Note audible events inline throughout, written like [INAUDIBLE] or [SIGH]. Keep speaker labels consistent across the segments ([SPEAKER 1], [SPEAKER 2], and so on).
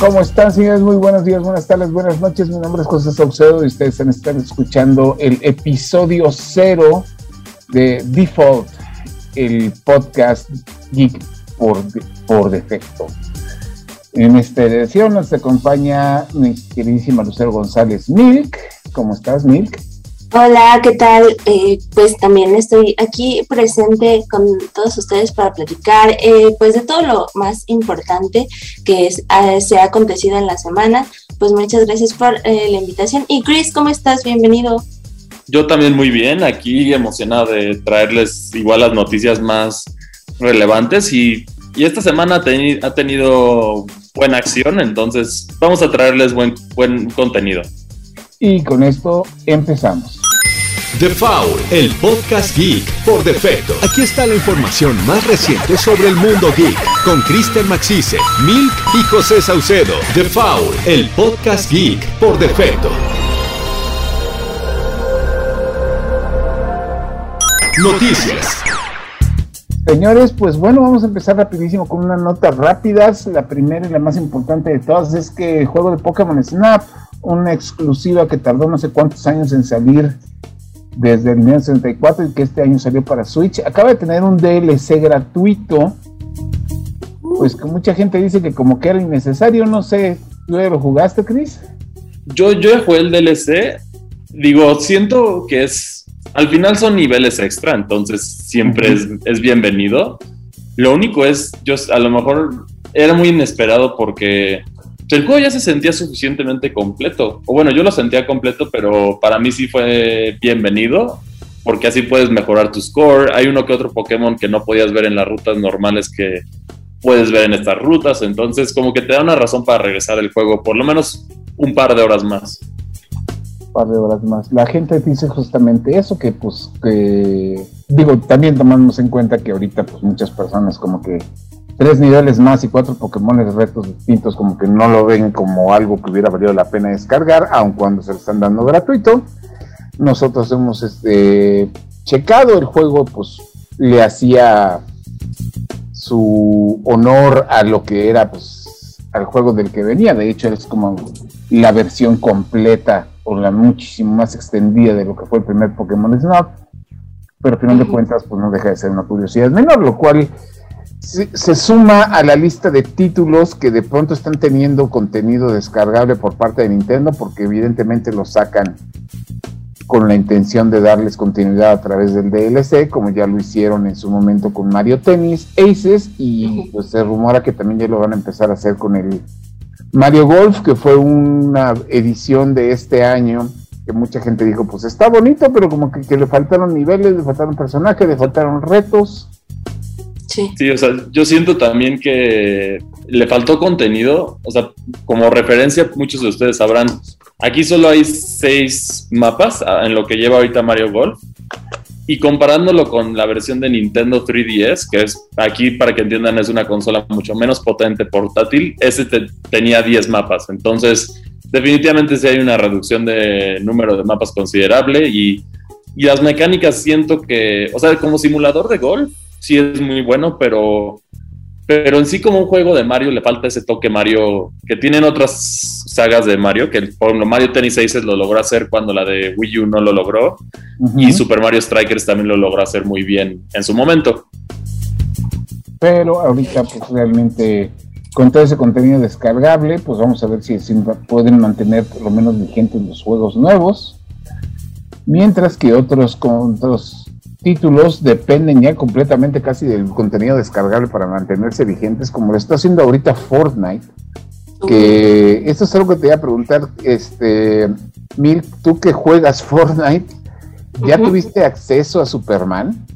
[SPEAKER 1] ¿Cómo están, señores? Muy buenos días, buenas tardes, buenas noches. Mi nombre es José Saucedo y ustedes están escuchando el episodio cero de Default, el podcast Geek por, por defecto. En esta edición nos acompaña mi queridísima Lucero González Milk. ¿Cómo estás, Milk?
[SPEAKER 2] Hola, ¿qué tal? Eh, pues también estoy aquí presente con todos ustedes para platicar eh, pues de todo lo más importante que es, eh, se ha acontecido en la semana. Pues muchas gracias por la invitación. Y Chris, ¿cómo estás? Bienvenido.
[SPEAKER 3] Yo también muy bien, aquí emocionado de traerles igual las noticias más relevantes y, y esta semana ha, ha tenido buena acción, entonces vamos a traerles buen, buen contenido.
[SPEAKER 1] Y con esto empezamos.
[SPEAKER 4] The Foul, el podcast geek por defecto. Aquí está la información más reciente sobre el mundo geek con Kristen Maxise, Milk y José Saucedo. The Foul, el podcast geek por defecto. Noticias.
[SPEAKER 1] Señores, pues bueno, vamos a empezar rapidísimo con unas notas rápidas. La primera y la más importante de todas es que el juego de Pokémon Snap, una exclusiva que tardó no sé cuántos años en salir desde el 1964 y que este año salió para Switch. Acaba de tener un DLC gratuito. Pues que mucha gente dice que como que era innecesario, no sé, ¿tú lo jugaste, Chris?
[SPEAKER 3] Yo, yo jugué el DLC, digo, siento que es, al final son niveles extra, entonces siempre es, es bienvenido. Lo único es, yo a lo mejor era muy inesperado porque el juego ya se sentía suficientemente completo. O bueno, yo lo sentía completo, pero para mí sí fue bienvenido, porque así puedes mejorar tu score. Hay uno que otro Pokémon que no podías ver en las rutas normales que puedes ver en estas rutas. Entonces, como que te da una razón para regresar el juego, por lo menos un par de horas más.
[SPEAKER 1] Un par de horas más. La gente dice justamente eso, que pues que digo, también tomamos en cuenta que ahorita pues muchas personas como que tres niveles más y cuatro Pokémon de retos distintos, como que no lo ven como algo que hubiera valido la pena descargar, aun cuando se lo están dando gratuito. Nosotros hemos este, checado el juego, pues le hacía su honor a lo que era pues al juego del que venía. De hecho, es como la versión completa o la muchísimo más extendida de lo que fue el primer Pokémon Snap. Pero al final de cuentas, pues no deja de ser una curiosidad menor, lo cual se, suma a la lista de títulos que de pronto están teniendo contenido descargable por parte de Nintendo, porque evidentemente lo sacan con la intención de darles continuidad a través del DLC, como ya lo hicieron en su momento con Mario Tennis, Aces, y pues se rumora que también ya lo van a empezar a hacer con el Mario Golf, que fue una edición de este año, que mucha gente dijo, pues está bonito, pero como que le faltaron niveles, le faltaron personajes, le faltaron retos.
[SPEAKER 3] Sí. o sea, yo siento también que le faltó contenido. O sea, como referencia, muchos de ustedes sabrán, aquí solo hay seis mapas en lo que lleva ahorita Mario Golf. Y comparándolo con la versión de Nintendo 3DS, que es aquí, para que entiendan, es una consola mucho menos potente portátil, ese tenía 10 mapas. Entonces, definitivamente sí hay una reducción de número de mapas considerable y, y las mecánicas siento que, o sea, como simulador de golf, sí es muy bueno, pero, pero en sí como un juego de Mario le falta ese toque Mario que tienen otras sagas de Mario, que por ejemplo Mario Tennis Aces lo logró hacer cuando la de Wii U no lo logró, y Super Mario Strikers también lo logró hacer muy bien en su momento.
[SPEAKER 1] Pero ahorita pues realmente con todo ese contenido descargable, pues vamos a ver si, si pueden mantener por lo menos vigentes los juegos nuevos. Mientras que otros, con otros títulos dependen ya completamente casi del contenido descargable para mantenerse vigentes, como lo está haciendo ahorita Fortnite. Que esto es algo que te voy a preguntar, este, Mil, tú que juegas [LAUGHS] Fortnite, ¿ya tuviste acceso a Superman?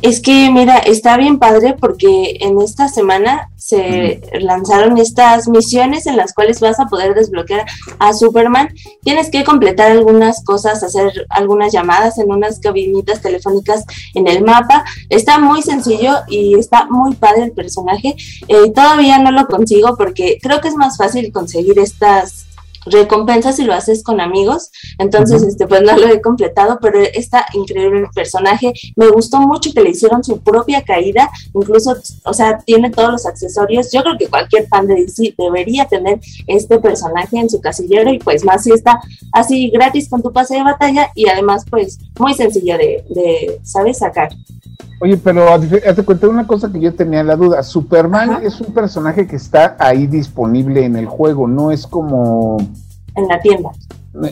[SPEAKER 2] Es que, mira, está bien padre porque en esta semana se lanzaron estas misiones en las cuales vas a poder desbloquear a Superman. Tienes que completar algunas cosas, hacer algunas llamadas en unas cabinitas telefónicas en el mapa. Está muy sencillo y está muy padre el personaje. Eh, todavía no lo consigo porque creo que es más fácil conseguir estas recompensa si lo haces con amigos. Entonces, este, pues no lo he completado, pero está increíble el personaje. Me gustó mucho que le hicieron su propia caída, incluso, o sea, tiene todos los accesorios. Yo creo que cualquier fan de DC debería tener este personaje en su casillero y pues más si está así gratis con tu pase de batalla y además pues muy sencillo de, de ¿sabes? Sacar.
[SPEAKER 1] Oye, pero te conté una cosa que yo tenía la duda. Superman es un personaje que está ahí disponible en el juego, no es como...
[SPEAKER 2] En la tienda.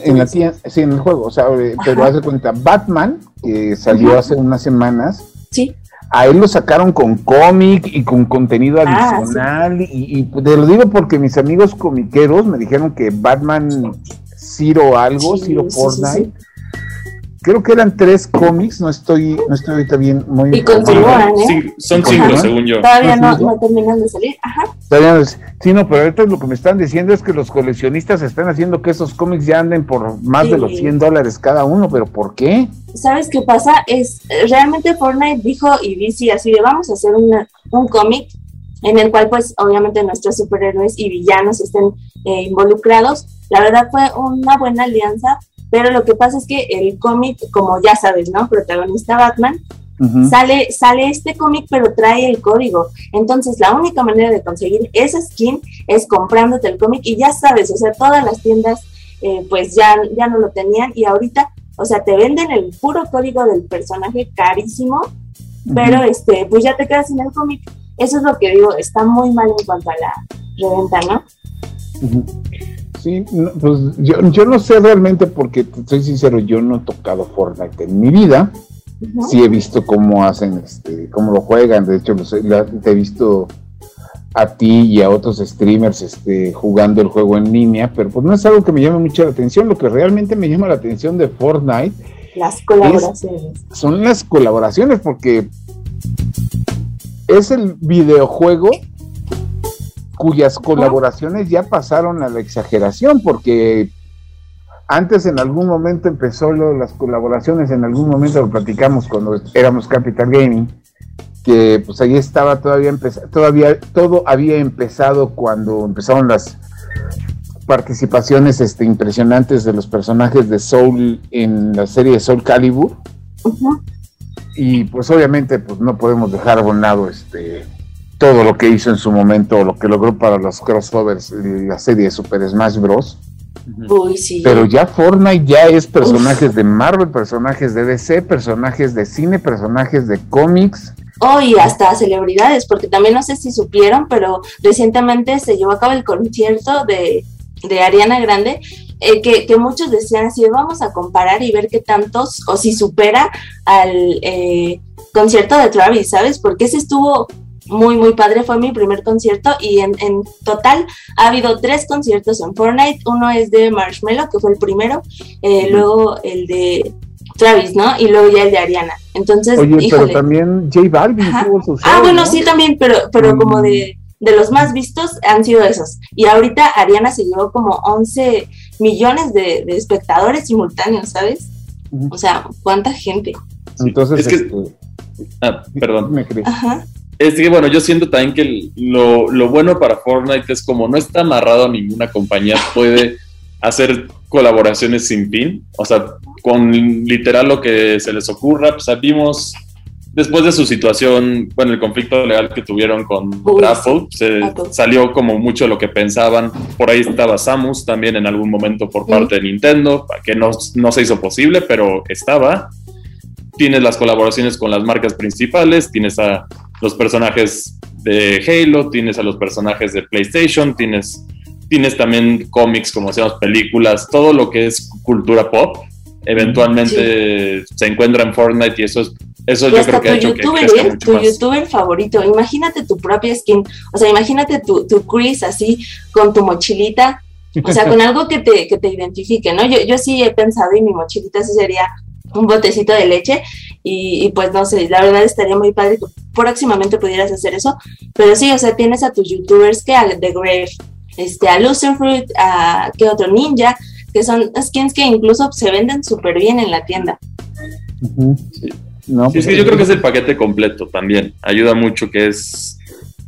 [SPEAKER 1] En la tienda, sí, en el juego. O sea, eh, pero haz de cuenta, Batman, que salió hace unas semanas.
[SPEAKER 2] Sí.
[SPEAKER 1] A él lo sacaron con cómic y con contenido ah, adicional. y, te lo digo porque mis amigos comiqueros me dijeron que Batman Zero algo, Zero Fortnite creo que eran tres cómics, no estoy, no estoy ahorita bien muy
[SPEAKER 2] Y continúan,
[SPEAKER 3] ¿eh? son cinco, según yo.
[SPEAKER 2] Todavía no, no, terminan de salir, ajá. Todavía
[SPEAKER 1] no, sí, no, pero ahorita lo que me están diciendo es que los coleccionistas están haciendo que esos cómics ya anden por más de los 100 dólares cada uno, pero ¿por qué?
[SPEAKER 2] ¿Sabes qué pasa? Es, realmente Fortnite dijo y DC así de vamos a hacer una, un cómic en el cual pues obviamente nuestros superhéroes y villanos estén eh, involucrados. La verdad fue una buena alianza pero lo que pasa es que el cómic, como ya sabes, ¿no? Protagonista Batman, sale, sale este cómic, pero trae el código. Entonces, la única manera de conseguir esa skin es comprándote el cómic y ya sabes, o sea, todas las tiendas eh, pues ya, ya no lo tenían y ahorita, o sea, te venden el puro código del personaje carísimo, pero este, pues ya te quedas sin el cómic. Eso es lo que digo, está muy mal en cuanto a la reventa, ¿no?
[SPEAKER 1] Sí, pues yo, yo no sé realmente porque, soy sincero, yo no he tocado Fortnite en mi vida. Sí he visto cómo hacen, este, cómo lo juegan. De hecho, te he visto a ti y a otros streamers este, jugando el juego en línea, pero pues no es algo que me llame mucho la atención. Lo que realmente me llama la atención de Fortnite
[SPEAKER 2] las colaboraciones.
[SPEAKER 1] son las colaboraciones, porque es el videojuego cuyas colaboraciones ya pasaron a la exageración, porque antes en algún momento empezó las colaboraciones, en algún momento lo platicamos cuando éramos Capital Gaming, que pues ahí estaba todavía todavía todo había empezado cuando empezaron las participaciones este, impresionantes de los personajes de Soul en la serie de Soul Calibur. Y pues obviamente pues no podemos dejar abonado este todo lo que hizo en su momento, lo que logró para los crossovers, la serie de Super Smash Bros.
[SPEAKER 2] Uy, sí.
[SPEAKER 1] Pero ya Fortnite ya es personajes de Marvel, personajes de DC, personajes de cine, personajes de cómics.
[SPEAKER 2] Oh, y hasta celebridades, porque también no sé si supieron, pero recientemente se llevó a cabo el concierto de, de Ariana Grande, eh, que, que, muchos decían así, vamos a comparar y ver qué tantos, o si supera al eh, concierto de Travis, ¿sabes? Porque ese estuvo muy, muy padre. Fue mi primer concierto y en, en, total ha habido tres conciertos en Fortnite. Uno es de Marshmello, que fue el primero, eh, luego el de Travis, ¿no? Y luego ya el de Ariana. Entonces,
[SPEAKER 1] Oye, pero también J Balvin tuvo
[SPEAKER 2] Ah, bueno, sí, también, pero, pero como de, de los más vistos han sido esos. Y ahorita Ariana se llevó como 11 millones de, espectadores simultáneos, ¿sabes? O sea, ¿cuánta gente?
[SPEAKER 1] Entonces,
[SPEAKER 3] es que... Este, ah, perdón. Me Ajá. Es que, bueno, yo siento también que lo, lo, bueno para Fortnite es como no está amarrado a ninguna compañía, [LAUGHS] puede hacer colaboraciones sin fin, o sea, con literal lo que se les ocurra, pues vimos después de su situación, bueno, el conflicto legal que tuvieron con se salió como mucho lo que pensaban, por ahí estaba Samus también en algún momento por parte de Nintendo, que no, no se hizo posible, pero estaba, tienes las colaboraciones con las marcas principales, tienes a los personajes de Halo, tienes a los personajes de PlayStation, tienes, tienes también cómics, como decíamos, películas, todo lo que es cultura pop, eventualmente se encuentra en Fortnite y eso es eso yo creo que ha hecho YouTuber, que ¿eh?
[SPEAKER 2] tu youtuber favorito, imagínate tu propia skin, o sea, imagínate tu, tu Chris así con tu mochilita, o sea, con [LAUGHS] algo que te, que te identifique, ¿no? Yo, yo sí he pensado y mi mochilita sí sería un botecito de leche y, pues no sé, la verdad estaría muy padre que próximamente pudieras hacer eso, pero sí, o sea, tienes a tus youtubers que a The Grave, este, a Lucifer, a qué otro Ninja, que son skins que incluso se venden súper bien en la tienda.
[SPEAKER 3] sí. No, pues yo creo que es el paquete completo también. Ayuda mucho que es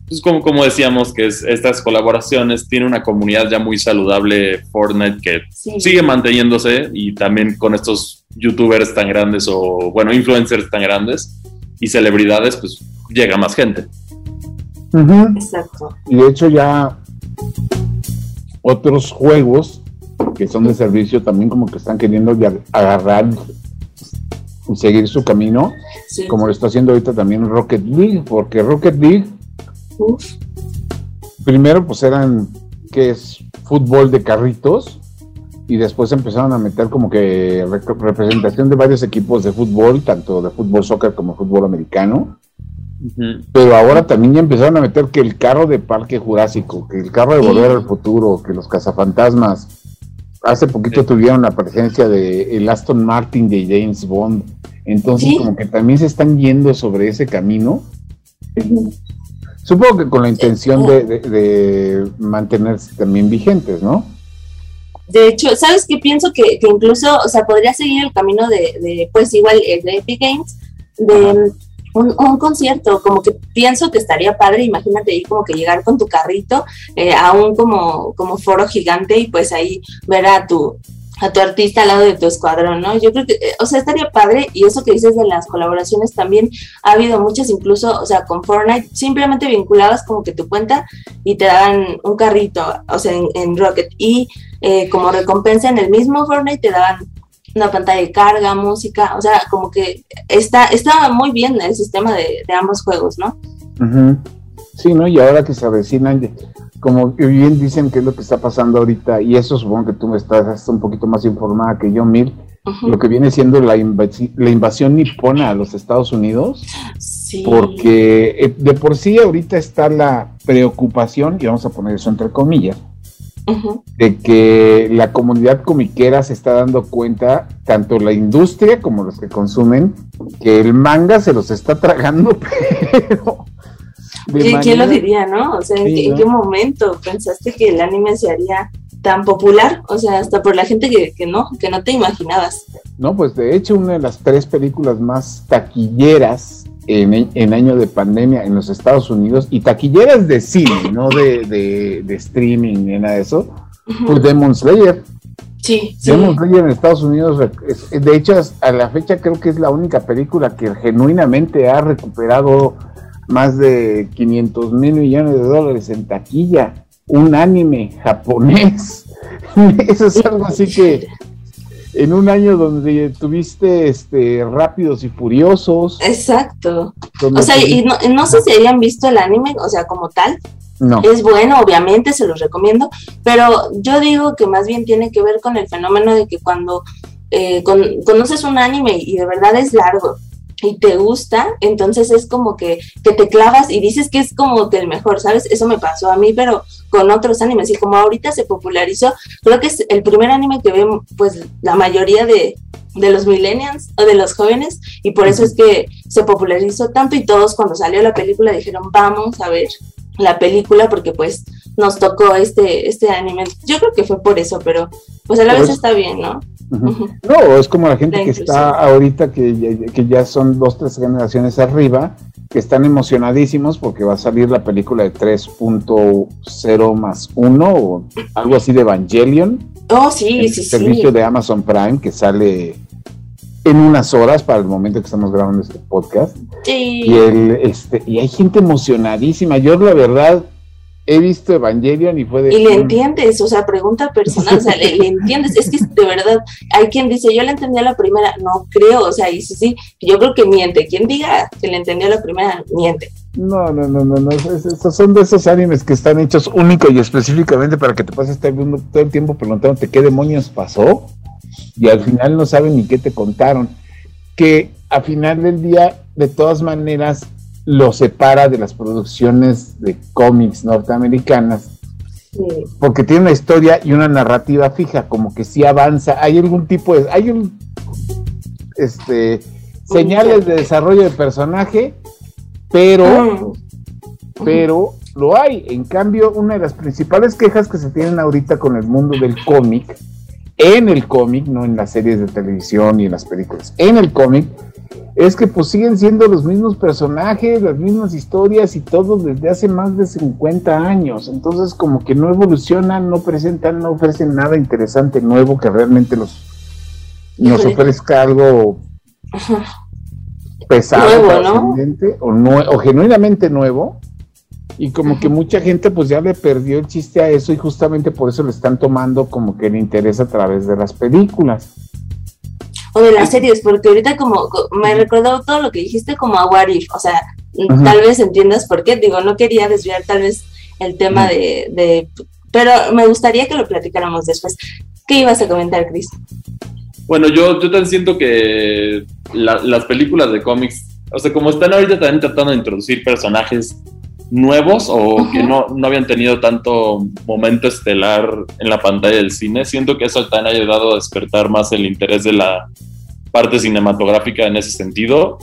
[SPEAKER 3] pues como, como decíamos, que es, estas colaboraciones tiene una comunidad ya muy saludable Fortnite que sigue manteniéndose y también con estos youtubers tan grandes o, bueno, influencers tan grandes y celebridades, pues llega más gente.
[SPEAKER 1] Exacto. Y de hecho ya otros juegos que son de servicio también como que están queriendo agarrar y seguir su camino, como lo está haciendo ahorita también Rocket League, porque Rocket League, primero pues eran, que es fútbol de carritos, y después empezaron a meter como que representación de varios equipos de fútbol, tanto de fútbol soccer como fútbol americano. Pero ahora también ya empezaron a meter que el carro de Parque Jurásico, que el carro de Volver al Futuro, que los cazafantasmas. Hace poquito tuvieron la presencia de el Aston Martin de James Bond. Entonces, como que también se están yendo sobre ese camino. Supongo que con la intención de, mantenerse también vigentes, ¿no?
[SPEAKER 2] De hecho, ¿sabes qué? Pienso que, incluso, o sea, podría seguir el camino de, pues igual, el de Epic Games, de un, concierto, como que pienso que estaría padre, imagínate ahí como que llegar con tu carrito eh, a un como, como foro gigante y pues ahí ver a tu, a tu artista al lado de tu escuadrón, ¿no? Yo creo que, eh, o sea, estaría padre y eso que dices de las colaboraciones también ha habido muchas, incluso, o sea, con Fortnite, simplemente vinculabas como que tu cuenta y te daban un carrito, o sea, en, Rocket y eh, como recompensa en el mismo Fortnite te daban una pantalla de carga, música, o sea, como que está, está muy bien el sistema de, ambos juegos, ¿no?
[SPEAKER 1] Sí, ¿no? Y ahora que se avecinan, como bien dicen que es lo que está pasando ahorita, y eso supongo que tú me estás un poquito más informada que yo, Mil, lo que viene siendo la, la invasión nipona a los Estados Unidos, sí. porque eh, de por sí ahorita está la preocupación, y vamos a poner eso entre comillas, de que la comunidad comiquera se está dando cuenta, tanto la industria como los que consumen, que el manga se los está tragando, [LAUGHS] pero...
[SPEAKER 2] ¿Quién lo diría, no? O sea, ¿en, qué, momento pensaste que el anime se haría tan popular? O sea, hasta por la gente que, que no, que no te imaginabas.
[SPEAKER 1] No, pues de hecho una de las tres películas más taquilleras en, año de pandemia en los Estados Unidos y taquilleras de cine, no de, streaming ni nada de eso, pues Demon Slayer.
[SPEAKER 2] Sí,
[SPEAKER 1] Demon Slayer en Estados Unidos, de hecho, a la fecha creo que es la única película que genuinamente ha recuperado más de 500 mil millones de dólares en taquilla. Un anime japonés. [LAUGHS] Eso es algo así que en un año donde tuviste este Rápidos y Furiosos.
[SPEAKER 2] Exacto. O sea, y no, sé si hayan visto el anime, o sea, como tal. No. Es bueno, obviamente, se los recomiendo, pero yo digo que más bien tiene que ver con el fenómeno de que cuando eh, conoces un anime y de verdad es largo, y te gusta, entonces es como que, que, te clavas y dices que es como que el mejor, ¿sabes? Eso me pasó a mí, pero con otros animes. Y como ahorita se popularizó, creo que es el primer anime que ven pues la mayoría de, de los millennials o de los jóvenes, y por eso es que se popularizó tanto y todos cuando salió la película dijeron, vamos a ver la película porque pues nos tocó este, este anime. Yo creo que fue por eso, pero pues a la vez está bien, ¿no?
[SPEAKER 1] No, es como la gente que está ahorita, que, que ya son dos, tres generaciones arriba, que están emocionadísimos porque va a salir la película de 3.0 más 1 o algo así de Evangelion.
[SPEAKER 2] Oh, sí,
[SPEAKER 1] el servicio de Amazon Prime que sale en unas horas para el momento que estamos grabando este podcast.
[SPEAKER 2] Sí.
[SPEAKER 1] Y, el, este, y hay gente emocionadísima. Yo, la verdad, he visto Evangelion y fue de...
[SPEAKER 2] Y le entiendes, o sea, pregunta personal, o sea, le, entiendes, es que de verdad, hay quien dice, yo le entendí a la primera, no creo, o sea, y sí, sí, yo creo que miente, quien diga que le entendió a la primera, miente.
[SPEAKER 1] No, no, no, no, no, esos son de esos animes que están hechos único y específicamente para que te pases todo el tiempo preguntándote qué demonios pasó y al final no saben ni qué te contaron. Que a final del día, de todas maneras, lo separa de las producciones de cómics norteamericanas. Porque tiene una historia y una narrativa fija, como que sí avanza. Hay algún tipo de. Hay un. Este. Señales de desarrollo de personaje, pero. Pero lo hay. En cambio, una de las principales quejas que se tienen ahorita con el mundo del cómic, en el cómic, no en las series de televisión y en las películas, en el cómic, es que pues siguen siendo los mismos personajes, las mismas historias y todo desde hace más de 50 años. Entonces como que no evolucionan, no presentan, no ofrecen nada interesante nuevo que realmente los nos ofrezca algo pesado, o, o genuinamente nuevo. Y como que mucha gente pues ya le perdió el chiste a eso y justamente por eso le están tomando como que el interés a través de las películas
[SPEAKER 2] o de las series, porque ahorita como me recordó todo lo que dijiste como a What o sea, tal vez entiendas por qué, digo, no quería desviar tal vez el tema de, pero me gustaría que lo platicáramos después. ¿Qué ibas a comentar, Chris?
[SPEAKER 3] Bueno, yo, yo también siento que las películas de cómics, o sea, como están ahorita también tratando de introducir personajes nuevos o que no, no habían tenido tanto momento estelar en la pantalla del cine. Siento que eso también ha ayudado a despertar más el interés de la parte cinematográfica en ese sentido.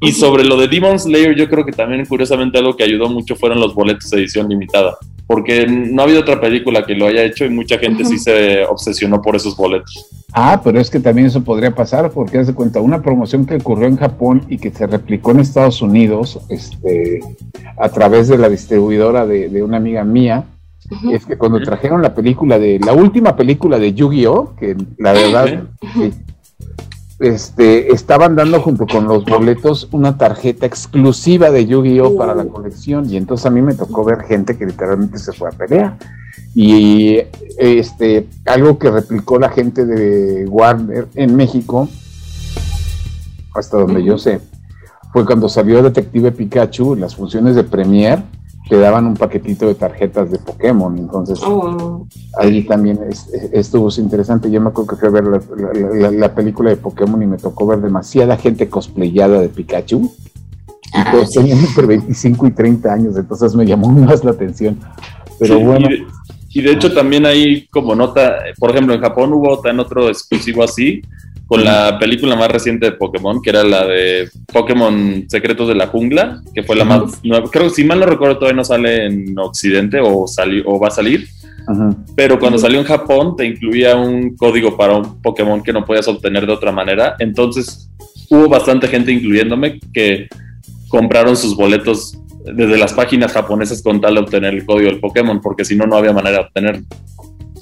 [SPEAKER 3] Y sobre lo de Demon Slayer, yo creo que también curiosamente algo que ayudó mucho fueron los boletos de edición limitada, porque no ha habido otra película que lo haya hecho y mucha gente sí se obsesionó por esos boletos.
[SPEAKER 1] Ah, pero es que también eso podría pasar, porque hace cuenta, una promoción que ocurrió en Japón y que se replicó en Estados Unidos, este, a través de la distribuidora de, una amiga mía, es que cuando trajeron la película de, la última película de Yu-Gi-Oh, que la verdad, este, estaban dando junto con los boletos una tarjeta exclusiva de Yu-Gi-Oh para la colección. Y entonces a mí me tocó ver gente que literalmente se fue a pelear y este algo que replicó la gente de Warner en México hasta donde yo sé fue cuando salió Detective Pikachu las funciones de Premiere te daban un paquetito de tarjetas de Pokémon. Entonces, oh. ahí también estuvo interesante. Yo me acuerdo que fui a ver la, película de Pokémon y me tocó ver demasiada gente cosplayada de Pikachu. Y ah, todos tenían entre 25 y 30 años, entonces me llamó [LAUGHS] más la atención. Pero bueno.
[SPEAKER 3] Y de, hecho, también hay como nota, por ejemplo, en Japón hubo también otro exclusivo así, con la película más reciente de Pokémon, que era la de Pokémon Secretos de la Jungla, que fue la más nueva. Creo que si mal no recuerdo todavía no sale en Occidente o, salió, o va a salir. Pero cuando salió en Japón te incluía un código para un Pokémon que no podías obtener de otra manera. Entonces hubo bastante gente, incluyéndome, que compraron sus boletos desde las páginas japonesas con tal de obtener el código del Pokémon, porque si no, no había manera de obtenerlo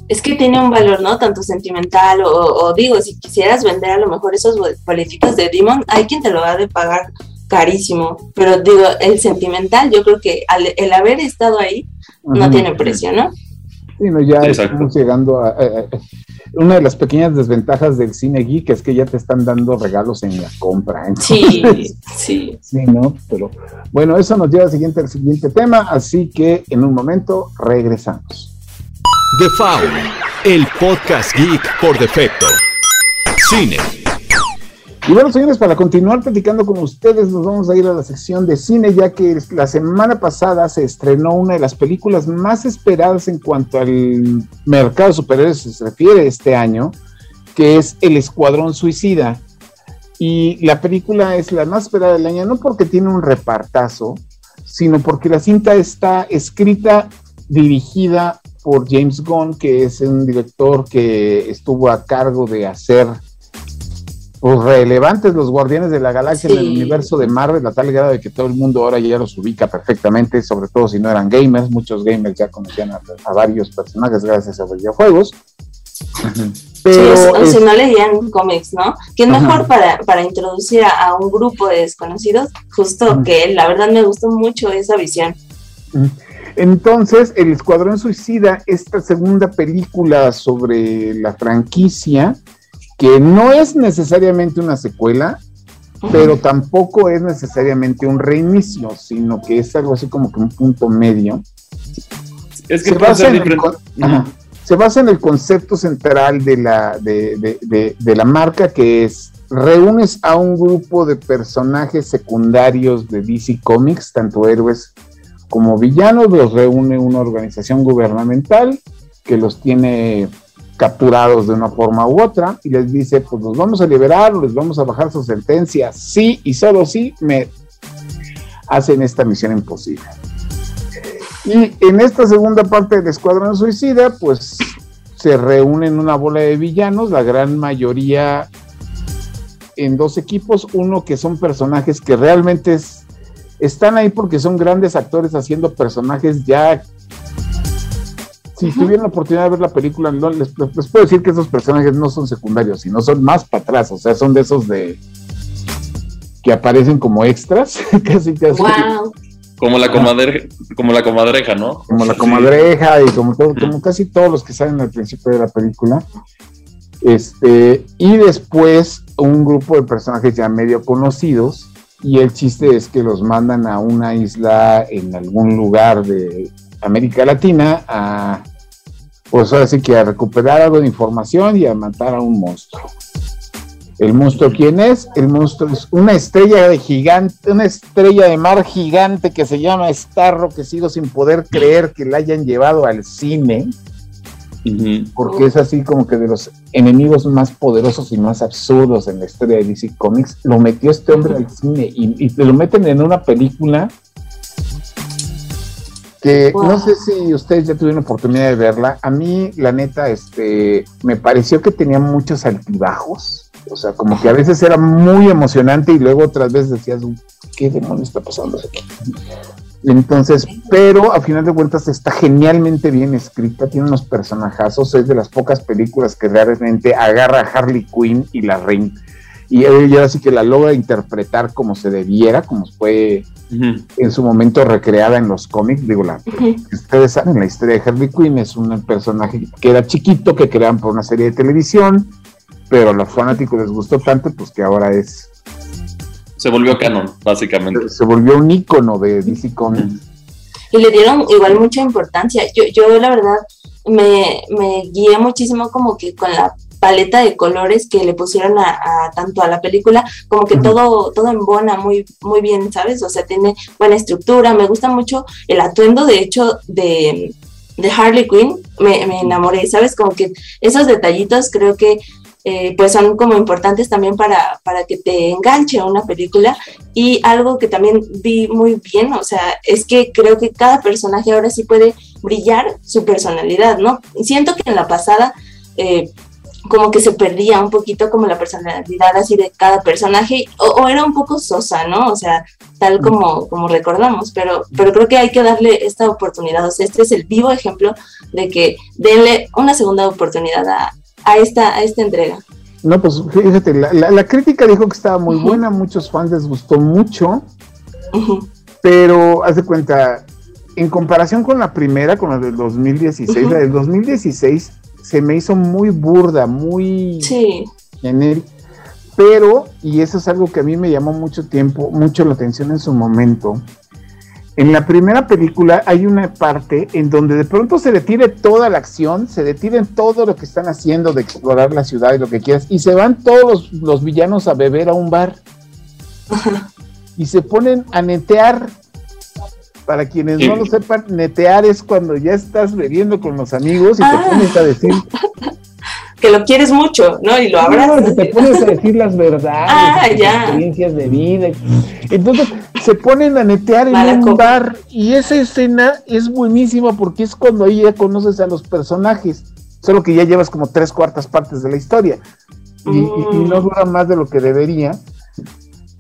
[SPEAKER 2] es que tiene un valor, ¿no? Tanto sentimental o, digo, si quisieras vender a lo mejor esos políticos de Demon, hay quien te lo va a de pagar carísimo, pero digo, el sentimental, yo creo que el haber estado ahí no tiene precio, ¿no?
[SPEAKER 1] Sí, no, ya estamos llegando a, una de las pequeñas desventajas del cine geek es que ya te están dando regalos en la compra. [LAUGHS]
[SPEAKER 2] sí, sí.
[SPEAKER 1] Sí, ¿no? Pero bueno, eso nos lleva al siguiente, al siguiente tema, así que en un momento regresamos.
[SPEAKER 4] The Foul, el podcast geek por defecto. Cine.
[SPEAKER 1] Y bueno, señores, para continuar platicando con ustedes, nos vamos a ir a la sección de cine, ya que la semana pasada se estrenó una de las películas más esperadas en cuanto al mercado superhéroes se refiere este año, que es El Escuadrón Suicida. Y la película es la más esperada del año, no porque tiene un repartazo, sino porque la cinta está escrita, dirigida por James Gunn, que es un director que estuvo a cargo de hacer pues, relevantes los Guardianes de la Galaxia en el universo de Marvel, a tal grado de que todo el mundo ahora ya los ubica perfectamente, sobre todo si no eran gamers. Muchos gamers ya conocían a, varios personajes gracias a videojuegos. [LAUGHS]
[SPEAKER 2] Pero o si no leían cómics, ¿no? Que es mejor para, para introducir a, un grupo de desconocidos, justo que la verdad me gustó mucho esa visión.
[SPEAKER 1] Entonces, El Escuadrón Suicida, esta segunda película sobre la franquicia, que no es necesariamente una secuela, pero tampoco es necesariamente un reinicio, sino que es algo así como que un punto medio. Es que se basa, en el, se basa en el concepto central de la, de, de la marca que es reúnes a un grupo de personajes secundarios de DC Comics, tanto héroes como villanos, los reúne una organización gubernamental que los tiene capturados de una forma u otra y les dice, pues los vamos a liberar, les vamos a bajar su sentencia, sí y solo sí me hacen esta misión imposible. Y en esta segunda parte del Escuadrón Suicida, pues se reúnen una bola de villanos, la gran mayoría en dos equipos, uno que son personajes que realmente están ahí porque son grandes actores haciendo personajes ya si tuvieran la oportunidad de ver la película, les, puedo decir que esos personajes no son secundarios, sino son más para atrás, o sea, son de esos de que aparecen como extras, [LAUGHS] casi casi.
[SPEAKER 3] Como la comadreja, como la comadreja, ¿no?
[SPEAKER 1] Como la comadreja y como, como casi todos los que salen al principio de la película. Este, y después un grupo de personajes ya medio conocidos, y el chiste es que los mandan a una isla en algún lugar de América Latina a, pues que a recuperar algo de información y a matar a un monstruo. ¿El monstruo quién es? El monstruo es una estrella de gigante, una estrella de mar gigante que se llama Starro, que sigo sin poder creer que la hayan llevado al cine porque es así como que de los enemigos más poderosos y más absurdos en la historia de DC Comics, lo metió este hombre al cine y, te lo meten en una película que no sé si ustedes ya tuvieron oportunidad de verla. A mí, la neta, este, me pareció que tenía muchos altibajos. O sea, como que a veces era muy emocionante y luego otras veces decías, ¿qué demonios está pasando aquí? Entonces, pero a final de cuentas está genialmente bien escrita, tiene unos personajazos, es de las pocas películas que realmente agarra a Harley Quinn y la reina. Y ella así que la logra interpretar como se debiera, como fue en su momento recreada en los cómics. Digo, la, ustedes saben, la historia de Harley Quinn es un personaje que era chiquito, que crean por una serie de televisión, pero a los fanáticos les gustó tanto, pues que ahora es
[SPEAKER 3] se volvió canon, básicamente.
[SPEAKER 1] Se, volvió un icono de DC Comics.
[SPEAKER 2] Y le dieron igual mucha importancia. Yo, yo la verdad, me, me guié muchísimo como que con la paleta de colores que le pusieron a, tanto a la película como que todo todo embona muy muy bien sabes o sea tiene buena estructura me gusta mucho el atuendo de hecho de, de Harley Quinn me, me enamoré sabes como que esos detallitos creo que eh, pues son como importantes también para, para que te enganche una película. Y algo que también vi muy bien, o sea, es que creo que cada personaje ahora sí puede brillar su personalidad, ¿no? Siento que en la pasada... Eh, como que se perdía un poquito como la personalidad así de cada personaje o, era un poco sosa, ¿no? O sea, tal como, como recordamos, pero, pero creo que hay que darle esta oportunidad, o sea, este es el vivo ejemplo de que denle una segunda oportunidad a, a esta, a esta entrega.
[SPEAKER 1] No, pues fíjate, la, crítica dijo que estaba muy buena, muchos fans les gustó mucho, pero haz de cuenta, en comparación con la primera, con la del 2016, la del 2016 se me hizo muy burda, muy
[SPEAKER 2] sí.
[SPEAKER 1] genérica, pero, y eso es algo que a mí me llamó mucho tiempo, mucho la atención en su momento, en la primera película hay una parte en donde de pronto se detiene toda la acción, se detiene todo lo que están haciendo de explorar la ciudad y lo que quieras, y se van todos los, villanos a beber a un bar. y se ponen a netear. Para quienes no lo sepan, netear es cuando ya estás bebiendo con los amigos y te ah. pones a decir [LAUGHS]
[SPEAKER 2] que lo quieres mucho, ¿no? Y lo abrazas.
[SPEAKER 1] No, te pones a decir las verdades, ah, las experiencias de vida. Entonces se ponen a netear en un bar y esa escena es buenísima porque es cuando ahí ya conoces a los personajes, solo que ya llevas como tres cuartas partes de la historia y, no mm. dura más de lo que debería.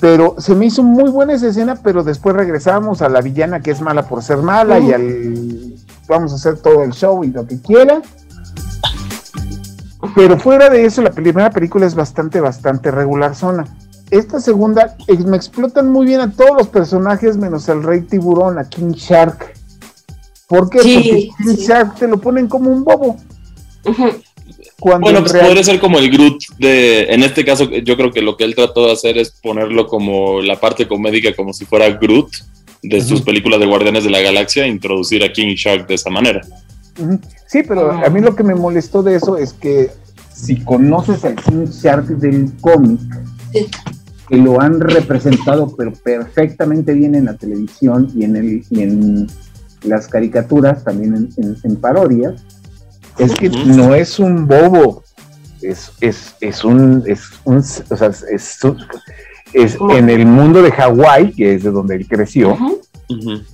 [SPEAKER 1] Pero se me hizo muy buena esa escena, pero después regresamos a la villana que es mala por ser mala y al vamos a hacer todo el show y lo que quiera pero fuera de eso, la primera película es bastante, bastante regular zona. Esta segunda me explotan muy bien a todos los personajes menos al Rey Tiburón, a King Shark. ¿Por qué? Porque King Shark te lo ponen como un bobo.
[SPEAKER 3] bueno, pues podría ser como el Groot de, en este caso yo creo que lo que él trató de hacer es ponerlo como la parte comédica como si fuera Groot de sus películas de Guardianes de la Galaxia, introducir a King Shark de esa manera.
[SPEAKER 1] Sí, pero a mí lo que me molestó de eso es que si conoces al King Shark del cómic, que lo han representado pero perfectamente bien en la televisión y en, el, y en las caricaturas, también en, parodias, es que no es un bobo, es, es, es un, es un, o sea, es, es, en el mundo de Hawái, que es de donde él creció,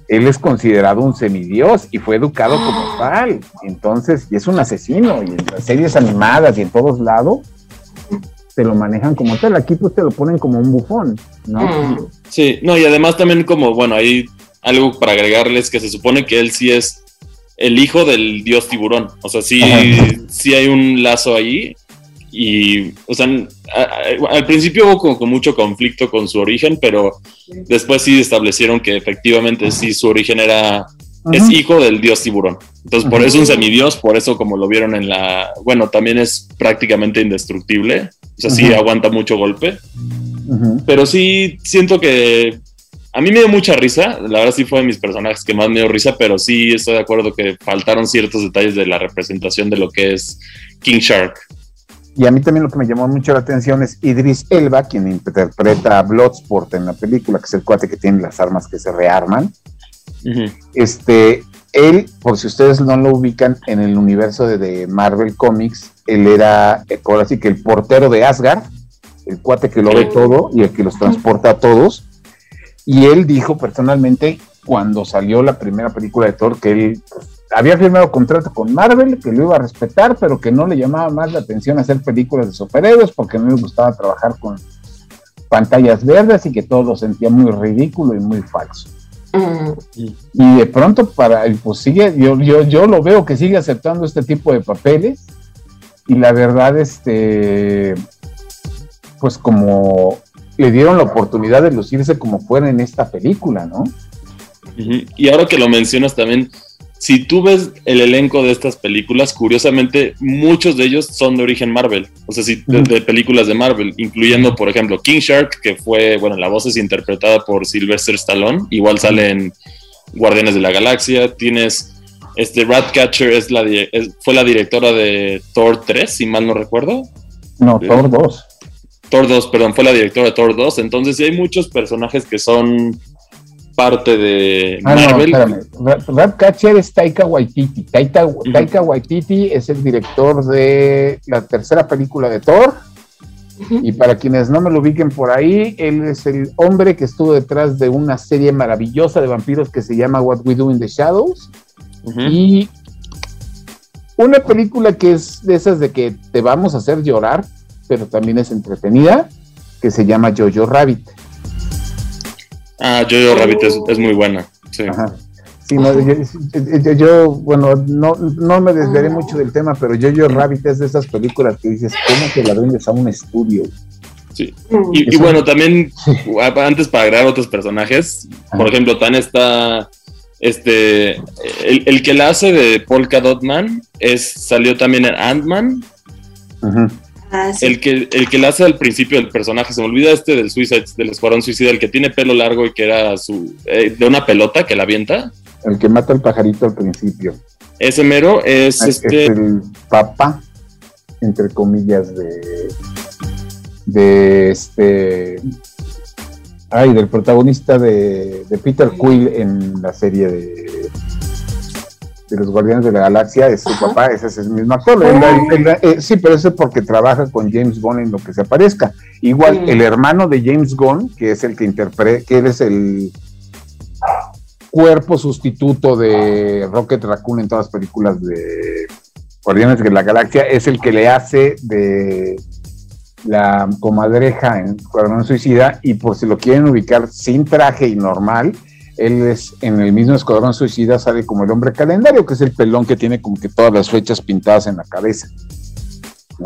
[SPEAKER 1] él es considerado un semidios y fue educado como ah. tal. Entonces, y es un asesino, y en las series animadas y en todos lados, te lo manejan como tal, aquí pues te lo ponen como un bufón, ¿no? Mm.
[SPEAKER 3] Sí, no, y además también como, bueno, hay algo para agregarles que se supone que él sí es el hijo del dios tiburón, o sea, sí, sí hay un lazo ahí y, o sea, al principio hubo como, mucho conflicto con su origen, pero después sí establecieron que efectivamente sí su origen era, es hijo del dios tiburón. Entonces, por eso un semidios, por eso como lo vieron en la, bueno, también es prácticamente indestructible, o sea, sí aguanta mucho golpe, pero sí siento que a mí me dio mucha risa, la verdad sí fue de mis personajes que más me dio risa, pero sí estoy de acuerdo que faltaron ciertos detalles de la representación de lo que es King Shark.
[SPEAKER 1] Y a mí también lo que me llamó mucho la atención es Idris Elba, quien interpreta a Bloodsport en la película, que es el cuate que tiene las armas que se rearman. Este, él, por si ustedes no lo ubican en el universo de, Marvel Comics, él era, eh, por así que el portero de Asgard, el cuate que lo ve todo y el que los transporta a todos. Y él dijo personalmente, cuando salió la primera película de Thor, que él pues, había firmado contrato con Marvel, que lo iba a respetar, pero que no le llamaba más la atención hacer películas de superhéroes porque no le gustaba trabajar con pantallas verdes y que todo lo sentía muy ridículo y muy falso. Y de pronto para pues sigue, yo, yo, yo lo veo que sigue aceptando este tipo de papeles y la verdad, este, pues como le dieron la oportunidad de lucirse como fuera en esta película, ¿no?
[SPEAKER 3] Y ahora que lo mencionas también, si tú ves el elenco de estas películas, curiosamente muchos de ellos son de origen Marvel, o sea, sí, de, películas de Marvel, incluyendo, por ejemplo, King Shark, que fue, bueno, la voz es interpretada por Sylvester Stallone, igual sale en Guardianes de la Galaxia, tienes, este, Ratcatcher es la, fue la directora de Thor 3, si mal no recuerdo.
[SPEAKER 1] No, Thor 2.
[SPEAKER 3] Thor 2, perdón, fue la directora de Thor 2, entonces sí hay muchos personajes que son parte de ah, Marvel.
[SPEAKER 1] No, Ratcatcher es Taika Waititi. Taika, Waititi es el director de la tercera película de Thor. Y para quienes no me lo ubiquen por ahí, él es el hombre que estuvo detrás de una serie maravillosa de vampiros que se llama What We Do in the Shadows. Y una película que es de esas de que te vamos a hacer llorar, pero también es entretenida, que se llama Jojo Rabbit.
[SPEAKER 3] Ah, Jojo Rabbit es, muy buena. Sí.
[SPEAKER 1] Sí, no, yo, bueno, no, no me desviaré mucho del tema, pero Jojo Rabbit es de esas películas que dices, ¿cómo te la vendes a un estudio?
[SPEAKER 3] Sí. Y, bueno, también, antes para agregar otros personajes, por ejemplo, Tan está, este, el, el, que la hace de Polka Dot Man es, salió también en Ant-Man. Ah, el, que, el que le hace al principio el personaje, se me olvida este del Suicide, del Escuadrón Suicida, el que tiene pelo largo y que era su eh, de una pelota que la avienta.
[SPEAKER 1] El que mata al pajarito al principio.
[SPEAKER 3] Ese mero es ah, este.
[SPEAKER 1] el papá, entre comillas, de. de este. Ay, del protagonista de, de Peter Quill en la serie de de los Guardianes de la Galaxia es su papá, ese es el mismo actor. Eh, sí, pero eso es porque trabaja con James Gunn en lo que se aparezca. Igual, el hermano de James Gunn, que es el que interpreta, que es el cuerpo sustituto de Rocket Raccoon en todas las películas de Guardianes de la Galaxia, es el que le hace de la comadreja en Guardianes Suicida, y por si lo quieren ubicar sin traje y normal, él es en el mismo Escuadrón Suicida, sale como el hombre calendario, que es el pelón que tiene como que todas las fechas pintadas en la cabeza.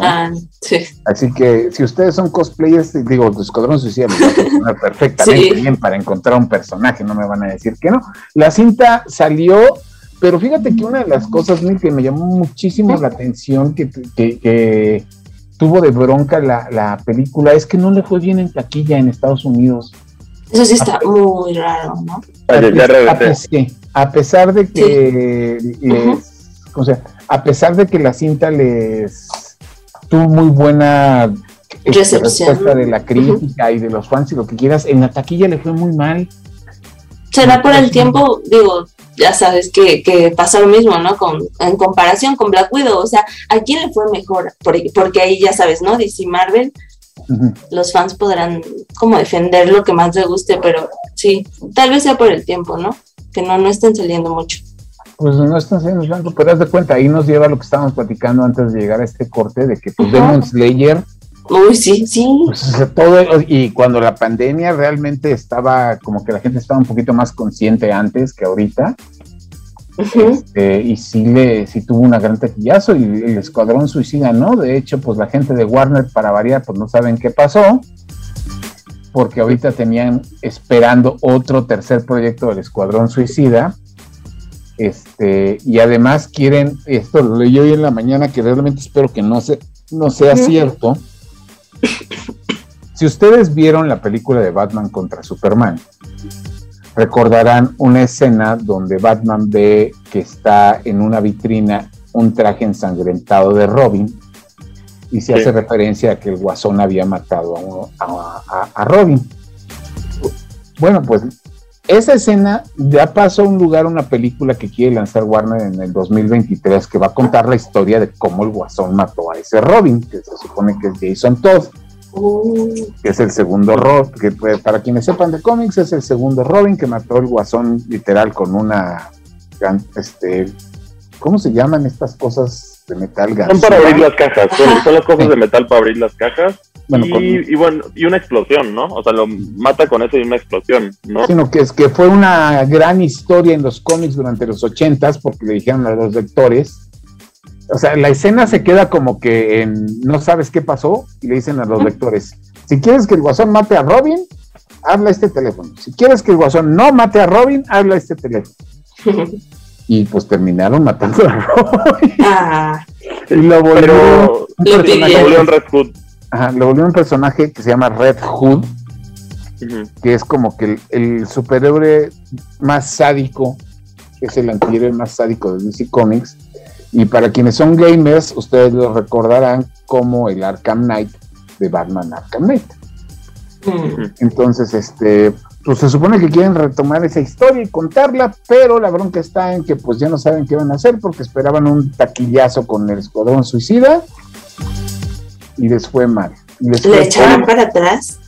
[SPEAKER 2] Ah, sí.
[SPEAKER 1] Así que si ustedes son cosplayers, digo, el Escuadrón Suicida me va a funcionar [LAUGHS] perfectamente bien para encontrar un personaje, no me van a decir que no. La cinta salió, pero fíjate que una de las cosas que me llamó muchísimo la atención que, que, tuvo de bronca la, la película es que no le fue bien en taquilla en Estados Unidos.
[SPEAKER 2] Eso sí está muy raro, ¿no?
[SPEAKER 1] A, pesar de que o sea, a pesar de que la cinta les tuvo muy buena este, respuesta de la crítica y de los fans y lo que quieras, en la taquilla le fue muy mal.
[SPEAKER 2] Será por el tiempo, digo, ya sabes que, que pasa lo mismo, ¿no? Con, en comparación con Black Widow, o sea, ¿a quién le fue mejor? Porque, porque ahí ya sabes, ¿no? DC Marvel los fans podrán como defender lo que más les guste, pero sí, tal vez sea por el tiempo, ¿no? Que no, no estén saliendo mucho.
[SPEAKER 1] Pues no están saliendo tanto, pero haz de cuenta, ahí nos lleva lo que estábamos platicando antes de llegar a este corte, de que pues Demon Slayer
[SPEAKER 2] Uy, sí, sí.
[SPEAKER 1] Pues, todo, y cuando la pandemia realmente estaba, como que la gente estaba un poquito más consciente antes que ahorita. Este, y sí, le, sí tuvo una gran taquillazo y el Escuadrón Suicida, ¿no? De hecho, pues la gente de Warner, para variar, pues no saben qué pasó, porque ahorita tenían esperando otro tercer proyecto del Escuadrón Suicida, este, y además quieren, esto lo leí hoy en la mañana, que realmente espero que no, se, no sea cierto. Si ustedes vieron la película de Batman contra Superman, recordarán una escena donde Batman ve que está en una vitrina un traje ensangrentado de Robin y se hace referencia a que el guasón había matado a, Robin. Bueno, pues esa escena ya pasó a un lugar, una película que quiere lanzar Warner en el 2023, que va a contar la historia de cómo el guasón mató a ese Robin, que se supone que es Jason Todd que es el segundo Robin, que pues, para quienes sepan de cómics es el segundo Robin que mató el guasón literal con una, este, ¿cómo se llaman estas cosas de metal?
[SPEAKER 3] Son para abrir las cajas, son, las cosas de metal para abrir las cajas. y, bueno, y una explosión, ¿no? O sea, lo mata con eso y una explosión, ¿no?
[SPEAKER 1] Sino que es que fue una gran historia en los cómics durante los ochentas, porque le dijeron a los lectores o sea, la escena se queda como que en no sabes qué pasó y le dicen a los lectores, si quieres que el guasón mate a Robin, habla este teléfono. Si quieres que el guasón no mate a Robin, habla este teléfono. [LAUGHS] y pues terminaron matando a Robin. Ah. [LAUGHS] y lo volvió un personaje, Red Hood. Ajá, lo volvió un personaje que se llama Red Hood, que es como que el, superhéroe más sádico, es el antihéroe más sádico de DC Comics y para quienes son gamers, ustedes lo recordarán como el Arkham Knight de Batman Arkham Knight. Entonces, este, pues se supone que quieren retomar esa historia y contarla, pero la bronca está en que pues ya no saben qué van a hacer porque esperaban un taquillazo con el Escuadrón Suicida y les fue mal.
[SPEAKER 2] ¿Le echaron para atrás?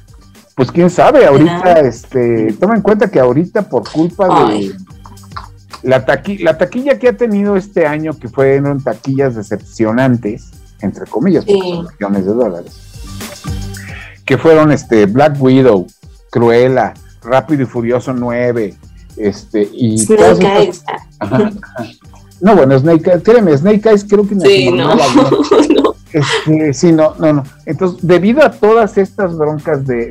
[SPEAKER 1] Pues quién sabe, ahorita, este, toma en cuenta que ahorita por culpa de la, la taquilla que ha tenido este año, que fueron taquillas decepcionantes, entre comillas, millones de dólares, que fueron este Black Widow, Cruella, Rápido y Furioso 9, este, y Snake Eyes. No, bueno, Snake Eyes, créeme, Snake Eyes creo que sí, no, [LAUGHS] no. Este, sí, no, no, no. Entonces, debido a todas estas broncas de,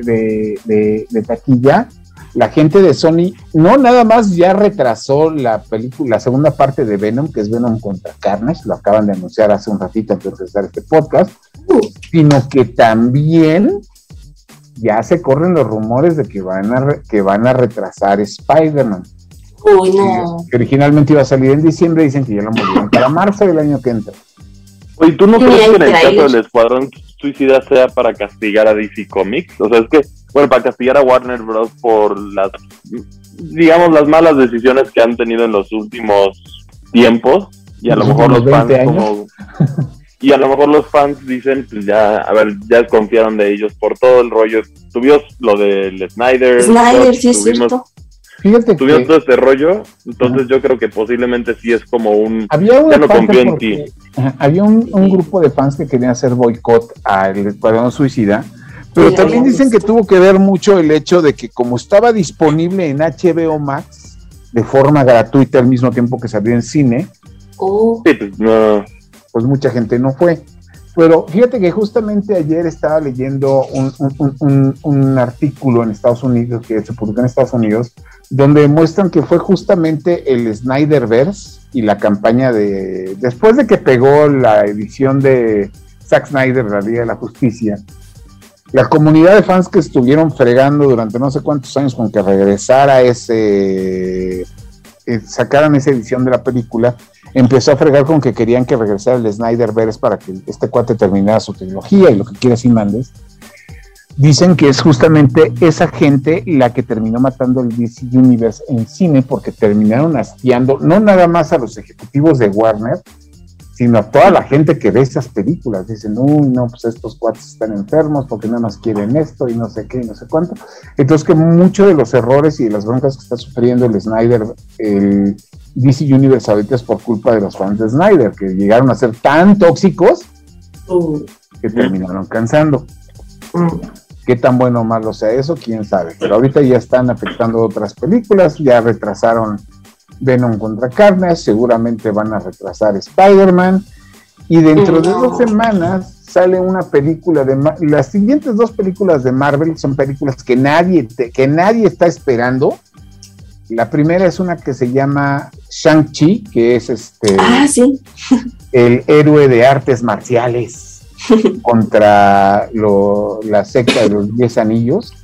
[SPEAKER 1] de, de taquilla, la gente de Sony no nada más ya retrasó la película, la segunda parte de Venom, que es Venom contra Carnage, lo acaban de anunciar hace un ratito antes de empezar este podcast, sino que también ya se corren los rumores de que van a, que van a retrasar Spider-Man. Uy, no. Que originalmente iba a salir en diciembre, dicen que ya lo movieron para marzo del año que entra.
[SPEAKER 3] Oye, ¿tú no crees que en el caso del Escuadrón Suicida sea para castigar a DC Comics? O sea, es que bueno, para castigar a Warner Bros. por las, digamos, las malas decisiones que han tenido en los últimos tiempos. Y a lo mejor los fans como, [LAUGHS] y a lo mejor los fans dicen, pues ya, a ver, ya confiaron de ellos por todo el rollo. Tuvimos lo del Snyder. Snyder, sí es cierto. Fíjate tuvimos todo este rollo, entonces yo creo que posiblemente sí es como un...
[SPEAKER 1] Había ya no confío en ti. había un, un, grupo de fans que querían hacer boicot al Escuadrón Suicida, pero también dicen que tuvo que ver mucho el hecho de que como estaba disponible en HBO Max de forma gratuita al mismo tiempo que salió en cine, oh. pues, pues, mucha gente no fue. Pero fíjate que justamente ayer estaba leyendo un, artículo en Estados Unidos, que se publicó en Estados Unidos, donde muestran que fue justamente el Snyderverse y la campaña de, después de que pegó la edición de Zack Snyder, la Liga de la Justicia, la comunidad de fans que estuvieron fregando durante no sé cuántos años con que regresara ese, eh, sacaran esa edición de la película, empezó a fregar con que querían que regresara el Snyder Veres para que este cuate terminara su trilogía y lo que quieras y mandes. Dicen que es justamente esa gente la que terminó matando el DC Universe en cine porque terminaron hastiando no nada más a los ejecutivos de Warner, sino a toda la gente que ve esas películas. Dicen, uy, no, pues estos cuates están enfermos porque nada más quieren esto y no sé qué y no sé cuánto. Entonces que muchos de los errores y de las broncas que está sufriendo el Snyder, el DC Universe ahorita es por culpa de los fans de Snyder, que llegaron a ser tan tóxicos que terminaron cansando. Mm. Qué tan bueno o malo sea eso, quién sabe. Pero ahorita ya están afectando otras películas, ya retrasaron Venom contra Carnage, seguramente van a retrasar Spider-Man. Y dentro de dos semanas sale una película de las siguientes dos películas de Marvel son películas que nadie que nadie está esperando. La primera es una que se llama Shang-Chi, que es este
[SPEAKER 2] ah,
[SPEAKER 1] el héroe de artes marciales [LAUGHS] contra la secta de los Diez Anillos,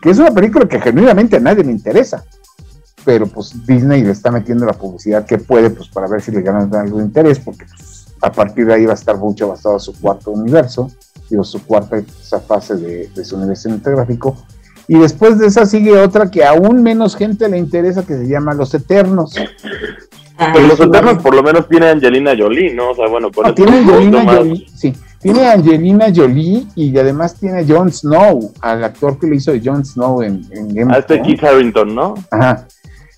[SPEAKER 1] que es una película que genuinamente a nadie le interesa pero pues Disney le está metiendo la publicidad que puede, pues para ver si le ganan algo de interés, porque pues, a partir de ahí va a estar mucho basado su cuarto universo, digo, su cuarta fase de, su universo cinematográfico. Y después de esa sigue otra que aún menos gente le interesa, que se llama Los Eternos.
[SPEAKER 3] Ah, pero Los Eternos por lo menos tiene Angelina Jolie, ¿no? O sea, bueno, por
[SPEAKER 1] ah, tiene Angelina Jolie, sí. Tiene Angelina Jolie y además tiene a Jon Snow, al actor que le hizo de Jon Snow en, en
[SPEAKER 3] Game of Este Keith Harrington, ¿no?
[SPEAKER 1] Ajá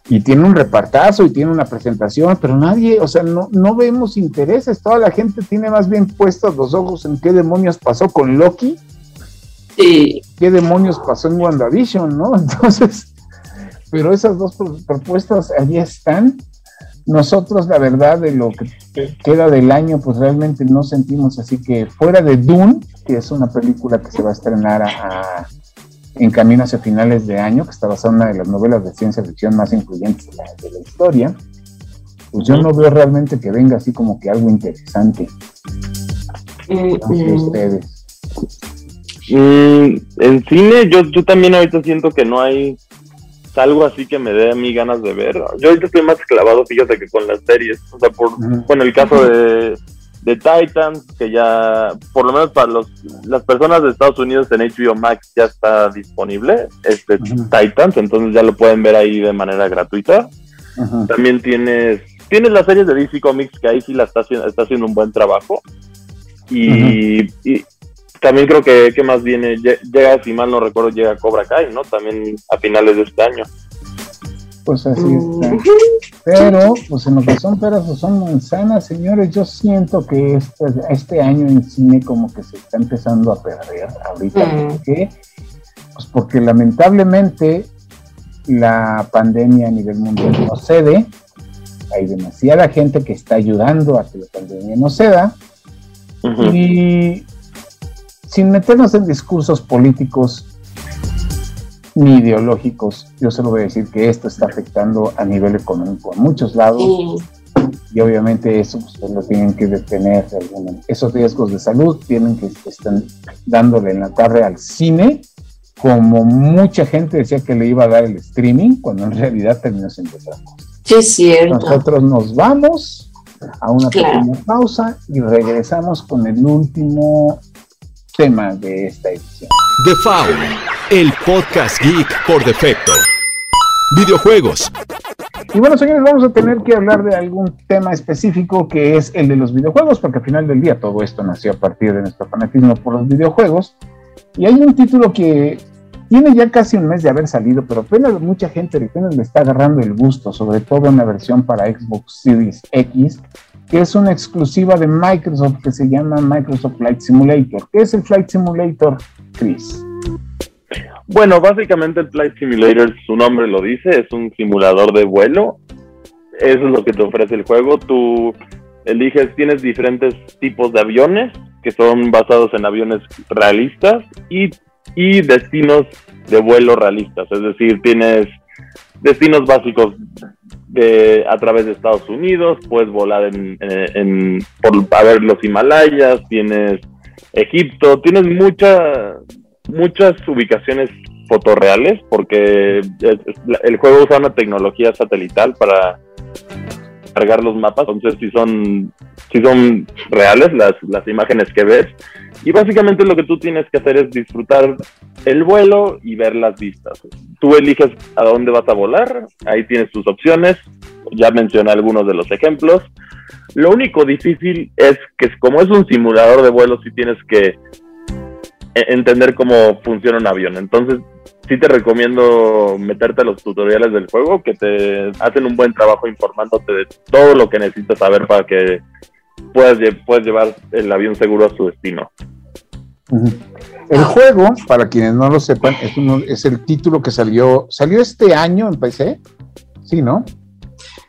[SPEAKER 1] y tiene un repartazo y tiene una presentación, pero nadie, o sea, no, no vemos intereses, toda la gente tiene más bien puestos los ojos en qué demonios pasó con Loki, y qué demonios pasó en WandaVision, ¿no? [LAUGHS] Entonces, pero esas dos propuestas allí están. Nosotros, la verdad, de lo que queda del año, pues realmente no sentimos así que fuera de Dune, que es una película que se va a estrenar a en camino hacia finales de año, que está basada en una de las novelas de ciencia ficción más influyentes de la, historia, pues yo no veo realmente que venga así como que algo interesante.
[SPEAKER 3] Mm, mm. ustedes. Mm, en cine, yo, yo también ahorita siento que no hay algo así que me dé a mí ganas de ver. Yo ahorita estoy más clavado, fíjate, que con las series. O sea, por, bueno, el caso de de Titans, que ya, por lo menos para los, las personas de Estados Unidos en HBO Max ya está disponible, este Titans, entonces ya lo pueden ver ahí de manera gratuita. También tienes, tienes las series de DC Comics, que ahí sí la está, está haciendo un buen trabajo. Y, también creo que, que más viene, llega, si mal no recuerdo, llega Cobra Kai, ¿no? También a finales de este año.
[SPEAKER 1] Pues así está. Pero, pues en lo que son peras o son manzanas, señores, yo siento que este, este año en cine como que se está empezando a perder ahorita. ¿Por qué? Pues porque lamentablemente la pandemia a nivel mundial no cede. Hay demasiada gente que está ayudando a que la pandemia no ceda. Y sin meternos en discursos políticos, ni ideológicos. Yo solo voy a decir que esto está afectando a nivel económico en muchos lados. Y obviamente eso pues, lo tienen que detener. Esos riesgos de salud tienen que estar dándole en la tarde al cine, como mucha gente decía que le iba a dar el streaming, cuando en realidad terminó siendo otra cosa.
[SPEAKER 2] Sí, es cierto.
[SPEAKER 1] Nosotros nos vamos a una pequeña pausa y regresamos con el último tema de esta edición.
[SPEAKER 4] The Foul, el podcast geek por defecto. Videojuegos.
[SPEAKER 1] Y bueno, señores, vamos a tener que hablar de algún tema específico que es el de los videojuegos, porque al final del día todo esto nació a partir de nuestro fanatismo por los videojuegos. Y hay un título que tiene ya casi un mes de haber salido, pero apenas mucha gente apenas le está agarrando el gusto, sobre todo una versión para Xbox Series X, que es una exclusiva de Microsoft que se llama Microsoft Flight Simulator. ¿Qué es el Flight Simulator, Chris?
[SPEAKER 3] Bueno, básicamente el Flight Simulator, su nombre lo dice, es un simulador de vuelo. Eso es lo que te ofrece el juego. Tú eliges, tienes diferentes tipos de aviones que son basados en aviones realistas y, y destinos de vuelo realistas. Es decir, tienes destinos básicos de, a través de Estados Unidos, puedes volar en, en, por, a ver los Himalayas, tienes Egipto, tienes mucha, muchas ubicaciones fotorreales porque el juego usa una tecnología satelital para cargar los mapas, entonces si son, son reales las, las imágenes que ves. Y básicamente lo que tú tienes que hacer es disfrutar el vuelo y ver las vistas. Tú eliges a dónde vas a volar, ahí tienes tus opciones, ya mencioné algunos de los ejemplos. Lo único difícil es que como es un simulador de vuelo, sí tienes que entender cómo funciona un avión. Entonces, sí te recomiendo meterte a los tutoriales del juego que te hacen un buen trabajo informándote de todo lo que necesitas saber para que puedas, puedas llevar el avión seguro a su destino.
[SPEAKER 1] El juego, para quienes no lo sepan, es, es el título que salió, salió este año en PC, sí, ¿no?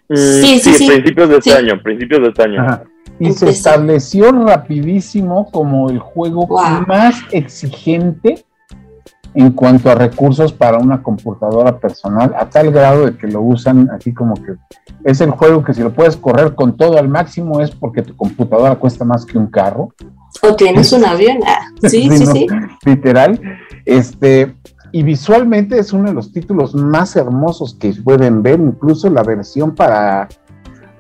[SPEAKER 3] Sí, sí, sí, principios de este año, principios de este año.
[SPEAKER 1] Y se estableció rapidísimo como el juego más exigente en cuanto a recursos para una computadora personal, a tal grado de que lo usan así como que es el juego que si lo puedes correr con todo al máximo es porque tu computadora cuesta más que un carro.
[SPEAKER 2] O tienes un avión. Ah, [LAUGHS] sí, sí, sí,
[SPEAKER 1] Literal. Este, y visualmente es uno de los títulos más hermosos que pueden ver, incluso la versión para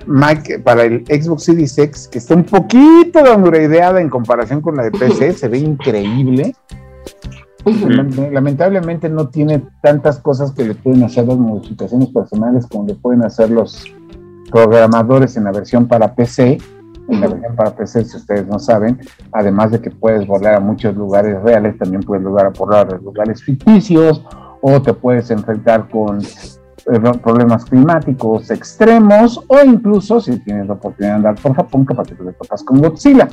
[SPEAKER 1] Mac, para el Xbox Series X, que está un poquito ideada en comparación con la de PC, [LAUGHS] se ve increíble. Lamentablemente no tiene tantas cosas que le pueden hacer las modificaciones personales como le pueden hacer los programadores en la versión para PC. En la versión para PC, si ustedes no saben, además de que puedes volar a muchos lugares reales, también puedes volar a lugares ficticios o te puedes enfrentar con problemas climáticos extremos o incluso si tienes la oportunidad de andar por Japón, capaz que te topas con Godzilla.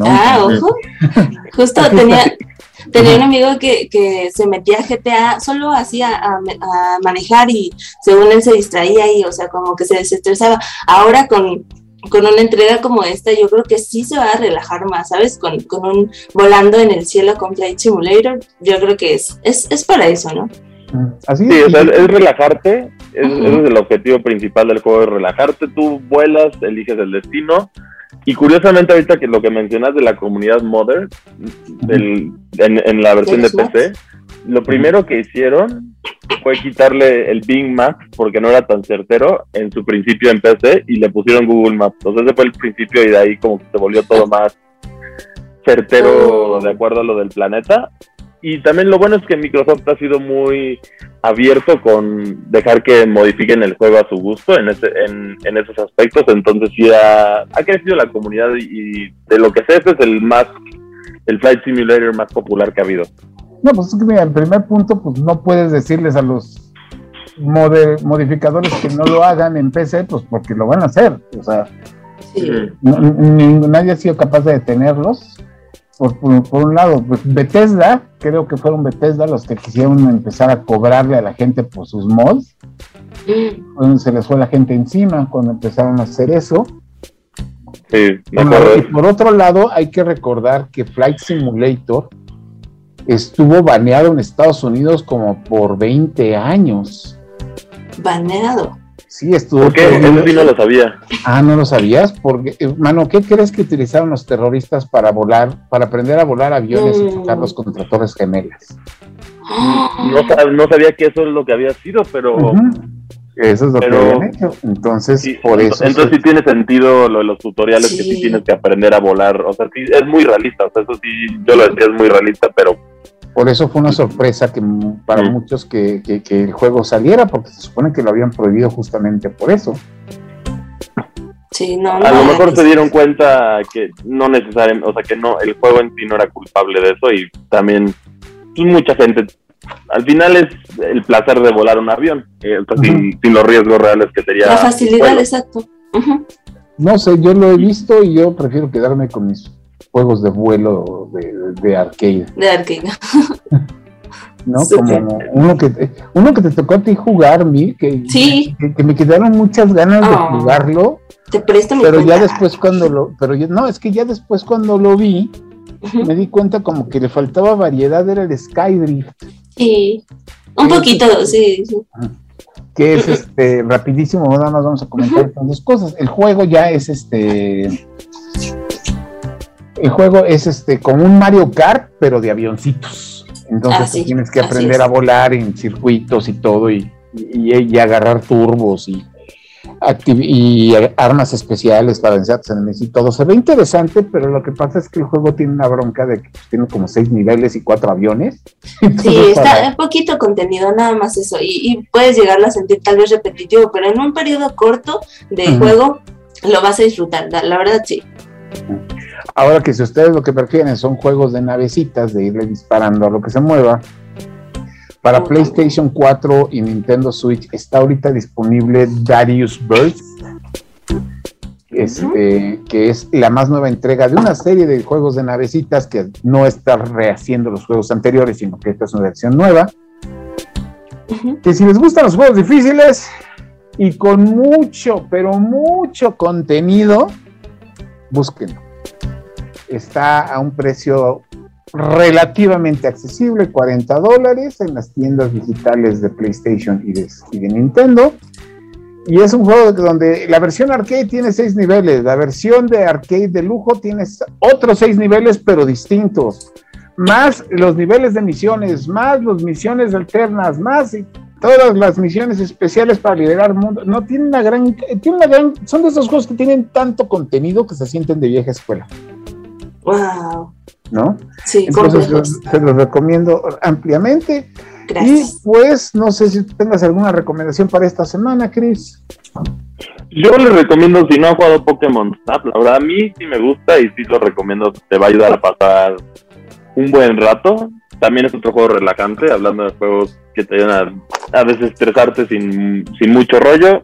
[SPEAKER 2] Ah, ojo. [LAUGHS] Justo tenía, tenía un amigo que, que se metía a GTA solo hacía a, manejar y según él se distraía y, o sea, como que se desestresaba. Ahora con, con una entrega como esta, yo creo que sí se va a relajar más, ¿sabes? Con, con un volando en el cielo con Flight Simulator, yo creo que es, es, es para eso, ¿no?
[SPEAKER 3] Mm, así sí, o sea, es relajarte, es, ese es el objetivo principal del juego, es relajarte, tú vuelas, eliges el destino, y curiosamente, ahorita que lo que mencionas de la comunidad Mother, en, la versión de PC, lo primero que hicieron fue quitarle el Bing Maps porque no era tan certero en su principio en PC y le pusieron Google Maps. Entonces ese fue el principio y de ahí como que se volvió todo más certero oh. de acuerdo a lo del planeta y también lo bueno es que Microsoft ha sido muy abierto con dejar que modifiquen el juego a su gusto en, ese, en, esos aspectos. Entonces sí ha, crecido la comunidad y, de lo que sé, este es el más, el Flight Simulator más popular que ha habido.
[SPEAKER 1] No, pues es que mira, el primer punto, pues no puedes decirles a los modificadores que no lo hagan en PC, pues porque lo van a hacer. O sea, nadie ha sido capaz de detenerlos por, un lado, pues Bethesda, creo que fueron Bethesda los que quisieron empezar a cobrarle a la gente por sus mods. Mm. se les fue la gente encima cuando empezaron a hacer eso.
[SPEAKER 3] Sí,
[SPEAKER 1] y por otro lado, hay que recordar que Flight Simulator estuvo baneado en Estados Unidos como por 20 años.
[SPEAKER 2] Baneado.
[SPEAKER 1] Sí, estuvo.
[SPEAKER 3] ¿Por qué? Eso sí no lo sabía.
[SPEAKER 1] Ah, ¿no lo sabías? Porque, eh, mano, ¿qué crees que utilizaron los terroristas para volar, para aprender a volar aviones y chocarlos contra torres gemelas? [GASPS]
[SPEAKER 3] No, sabía que eso es lo que había sido, pero.
[SPEAKER 1] Eso es lo que habían hecho. Entonces, por eso.
[SPEAKER 3] Entonces, sí tiene sentido lo de los tutoriales que sí tienes que aprender a volar. O sea, sí, es muy realista. O sea, eso sí, yo lo decía, es muy realista, pero
[SPEAKER 1] por eso fue una sorpresa que para muchos que, el juego saliera, porque se supone que lo habían prohibido justamente por eso.
[SPEAKER 2] Sí, no,
[SPEAKER 3] a lo mejor se dieron cuenta que no necesariamente, o sea, que no, el juego en sí no era culpable de eso y también pues, mucha gente, al final es el placer de volar un avión, eh, sin, los riesgos reales que sería.
[SPEAKER 2] La facilidad, exacto.
[SPEAKER 1] No sé, yo lo he visto y yo prefiero quedarme con mis juegos de vuelo de, arcade.
[SPEAKER 2] De arcade. [LAUGHS]
[SPEAKER 1] ¿no? Como uno que, uno que te tocó a ti jugar, Mil, que, que, me quedaron muchas ganas de oh. jugarlo.
[SPEAKER 2] Te presto
[SPEAKER 1] Pero ya después cuando lo, pero no, es que ya después cuando lo vi, me di cuenta como que le faltaba variedad, era el Skydrift.
[SPEAKER 2] Sí, un poquito, sí, sí.
[SPEAKER 1] Que es este rapidísimo, nada más vamos a comentar dos cosas. El juego ya es este el juego es este como un Mario Kart, pero de avioncitos. Entonces ah, tienes que aprender a volar en circuitos y todo y, y, agarrar turbos y, y armas especiales para vencer enemigos y todo. Se ve interesante, pero lo que pasa es que el juego tiene una bronca de que tiene como seis niveles y cuatro aviones. [LAUGHS]
[SPEAKER 2] sí, está un poquito contenido, nada más eso. Y, puedes llegarlo a sentir tal vez repetitivo, pero en un periodo corto de juego lo vas a disfrutar, la verdad sí.
[SPEAKER 1] Ahora que si ustedes lo que prefieren son juegos de navecitas, de irle disparando a lo que se mueva, para PlayStation 4 y Nintendo Switch está ahorita disponible Darius Burst, este, que es la más nueva entrega de una serie de juegos de navecitas que no está rehaciendo los juegos anteriores, sino que esta es una versión nueva. Que si les gustan los juegos difíciles y con mucho, pero mucho contenido, búsquenlo. Está a un precio relativamente accesible, 40 dólares en las tiendas digitales de PlayStation y de, y de Nintendo. Y es un juego donde la versión arcade tiene seis niveles, la versión de arcade de lujo tiene otros seis niveles, pero distintos. Más los niveles de misiones, más las misiones alternas, más todas las misiones especiales para liberar el mundo. No, tiene una gran, tiene una gran, son de esos juegos que tienen tanto contenido que se sienten de vieja escuela.
[SPEAKER 2] Wow.
[SPEAKER 1] ¿No?
[SPEAKER 2] Sí,
[SPEAKER 1] Entonces se los recomiendo ampliamente. Y pues, no sé si tengas alguna recomendación para esta semana, Chris.
[SPEAKER 3] Yo les recomiendo, si no ha jugado Pokémon Snap, la verdad a mí sí me gusta y sí lo recomiendo, te va a ayudar a pasar un buen rato. También es otro juego relajante, hablando de juegos que te ayudan a, desestresarte sin, sin mucho rollo.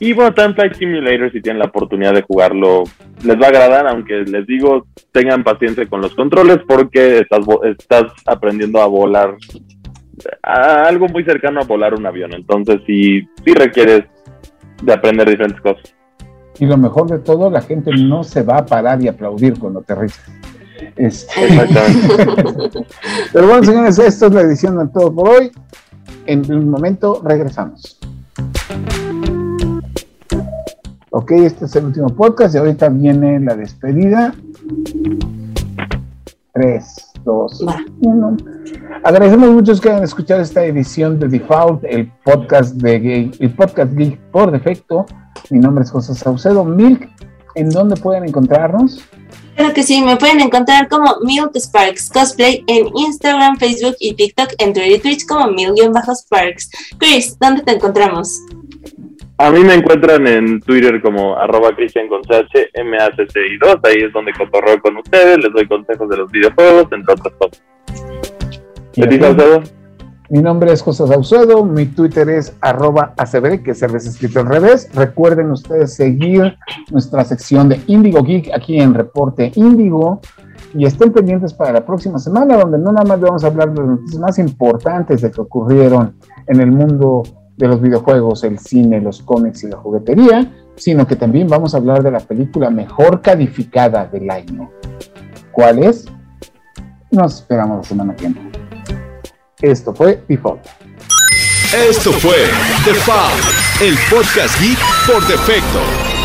[SPEAKER 3] Y bueno, también Flight Simulator, si tienen la oportunidad de jugarlo, les va a agradar, aunque les digo, tengan paciencia con los controles porque estás, estás aprendiendo a volar algo muy cercano a volar un avión. Entonces, sí, sí requieres de aprender diferentes cosas.
[SPEAKER 1] Y lo mejor de todo, la gente no se va a parar y aplaudir cuando aterriza. Este... [LAUGHS]
[SPEAKER 3] Exactamente.
[SPEAKER 1] Pero bueno, señores, esto es la edición de todo por hoy. En un momento regresamos. Ok, este es el último podcast y ahorita viene la despedida. Tres, dos, uno. Agradecemos mucho que hayan escuchado esta edición de Default, el podcast de Gay, el podcast Geek por defecto. Mi nombre es José Saucedo. Milk, ¿en dónde pueden encontrarnos?
[SPEAKER 2] Claro que sí, me pueden encontrar como Milk Sparks Cosplay en Instagram, Facebook y TikTok, en Twitter y Twitch como Mil-Sparks. Chris, ¿dónde te encontramos?
[SPEAKER 3] A mí me encuentran en Twitter como arroba Cristian con y 2 ahí es donde cotorreo con ustedes, les doy consejos de los videojuegos, entre otras cosas.
[SPEAKER 1] Mi nombre es José Saucedo, mi Twitter es arroba ACB, que es escrito al revés. Recuerden ustedes seguir nuestra sección de Indigo Geek aquí en Reporte Indigo y estén pendientes para la próxima semana, donde no nada más vamos a hablar de las noticias más importantes de que ocurrieron en el mundo de los videojuegos, el cine, los cómics y la juguetería, sino que también vamos a hablar de la película mejor calificada del año. ¿Cuál es? Nos esperamos la semana que viene. Esto fue Default.
[SPEAKER 4] Esto fue Default, el podcast geek por defecto.